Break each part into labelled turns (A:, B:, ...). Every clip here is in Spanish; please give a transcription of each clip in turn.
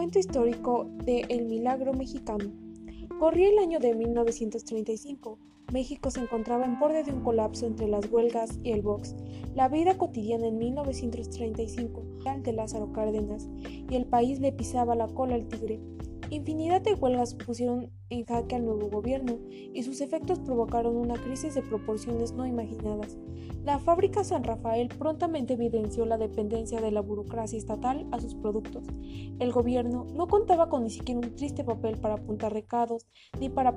A: Recuento histórico de El Milagro Mexicano. Corría el año de 1935. México se encontraba en borde de un colapso entre las huelgas y el box. La vida cotidiana en 1935 de Lázaro Cárdenas y el país le pisaba la cola al tigre. Infinidad de huelgas pusieron en jaque al nuevo gobierno y sus efectos provocaron una crisis de proporciones no imaginadas. La fábrica San Rafael prontamente evidenció la dependencia de la burocracia estatal a sus productos. El gobierno no contaba con ni siquiera un triste papel para apuntar recados ni para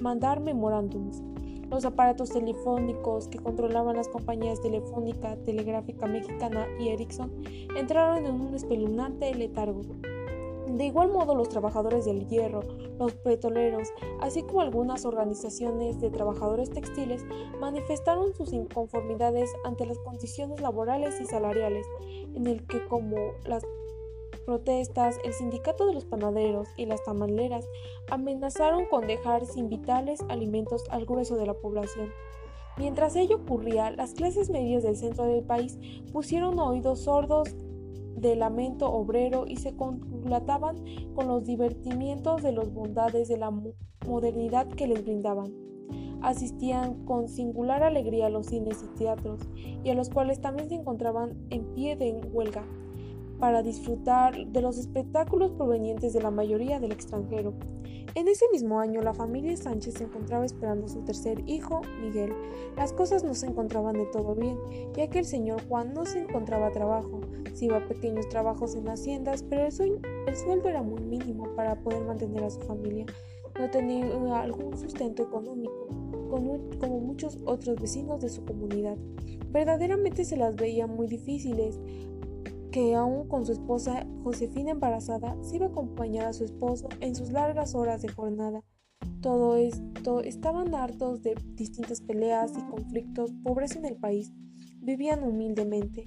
A: mandar memorándums. Los aparatos telefónicos que controlaban las compañías Telefónica, Telegráfica Mexicana y Ericsson entraron en un espeluznante letargo. De igual modo, los trabajadores del hierro, los petroleros, así como algunas organizaciones de trabajadores textiles, manifestaron sus inconformidades ante las condiciones laborales y salariales, en el que como las protestas, el sindicato de los panaderos y las tamaleras amenazaron con dejar sin vitales alimentos al grueso de la población. Mientras ello ocurría, las clases medias del centro del país pusieron oídos sordos de lamento obrero y se conglataban con los divertimientos de las bondades de la modernidad que les brindaban. Asistían con singular alegría a los cines y teatros, y a los cuales también se encontraban en pie de huelga, para disfrutar de los espectáculos provenientes de la mayoría del extranjero. En ese mismo año, la familia Sánchez se encontraba esperando a su tercer hijo, Miguel. Las cosas no se encontraban de todo bien, ya que el señor Juan no se encontraba trabajo. Se iba a pequeños trabajos en haciendas, pero el, sueldo era muy mínimo para poder mantener a su familia. No tenía algún sustento económico, como muchos otros vecinos de su comunidad. Verdaderamente se las veía muy difíciles que aún con su esposa Josefina embarazada, se iba a acompañar a su esposo en sus largas horas de jornada. Todo esto estaban hartos de distintas peleas y conflictos, pobreza en el país, vivían humildemente.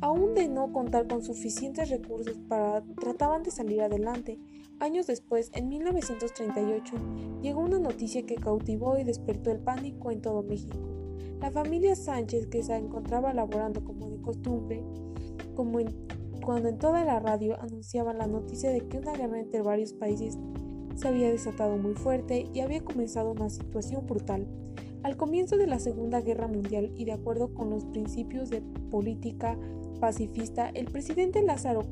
A: Aún de no contar con suficientes recursos para trataban de salir adelante. Años después, en 1938, llegó una noticia que cautivó y despertó el pánico en todo México. La familia Sánchez, que se encontraba laborando como de costumbre, cuando en toda la radio anunciaban la noticia de que una guerra entre varios países se había desatado muy fuerte y había comenzado una situación brutal. Al comienzo de la Segunda Guerra Mundial y de acuerdo con los principios de política pacifista, el presidente Lázaro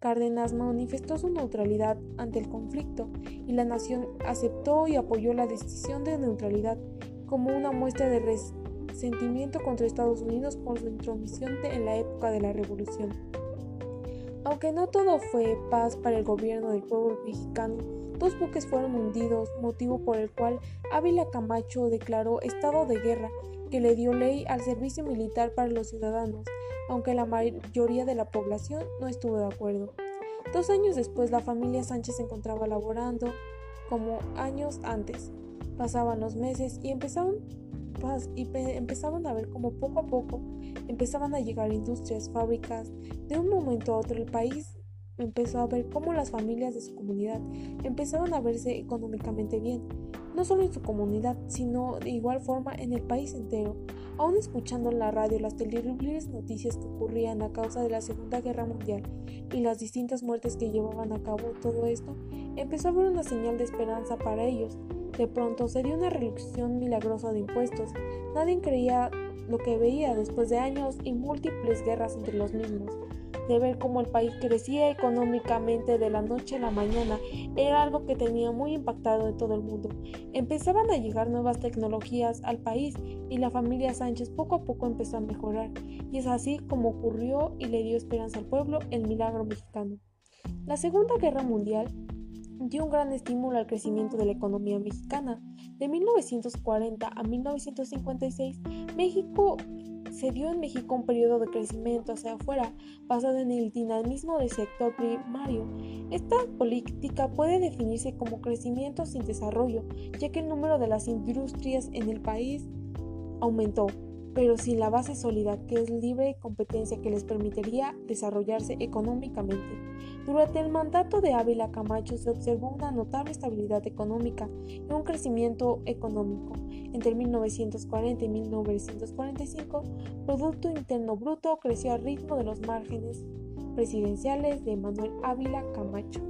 A: Cárdenas manifestó su neutralidad ante el conflicto y la nación aceptó y apoyó la decisión de neutralidad como una muestra de sentimiento contra Estados Unidos por su intromisión en la época de la Revolución. Aunque no todo fue paz para el gobierno del pueblo mexicano, dos buques fueron hundidos, motivo por el cual Ávila Camacho declaró estado de guerra que le dio ley al servicio militar para los ciudadanos, aunque la mayoría de la población no estuvo de acuerdo. Dos años después la familia Sánchez se encontraba laborando como años antes. Pasaban los meses y empezaron y empezaban a ver como poco a poco empezaban a llegar industrias, fábricas. De un momento a otro el país empezó a ver cómo las familias de su comunidad empezaban a verse económicamente bien, no solo en su comunidad, sino de igual forma en el país entero. Aún escuchando en la radio las terribles noticias que ocurrían a causa de la Segunda Guerra Mundial y las distintas muertes que llevaban a cabo todo esto, empezó a haber una señal de esperanza para ellos. De pronto se dio una reducción milagrosa de impuestos. Nadie creía lo que veía después de años y múltiples guerras entre los mismos. De ver cómo el país crecía económicamente de la noche a la mañana era algo que tenía muy impactado en todo el mundo. Empezaban a llegar nuevas tecnologías al país y la familia Sánchez poco a poco empezó a mejorar. Y es así como ocurrió y le dio esperanza al pueblo el milagro mexicano. La Segunda Guerra Mundial dio un gran estímulo al crecimiento de la economía mexicana. De 1940 a 1956, México se dio en México un periodo de crecimiento hacia afuera, basado en el dinamismo del sector primario. Esta política puede definirse como crecimiento sin desarrollo, ya que el número de las industrias en el país aumentó pero sin la base sólida que es libre competencia que les permitiría desarrollarse económicamente. Durante el mandato de Ávila Camacho se observó una notable estabilidad económica y un crecimiento económico. Entre 1940 y 1945, Producto Interno Bruto creció al ritmo de los márgenes presidenciales de Manuel Ávila Camacho.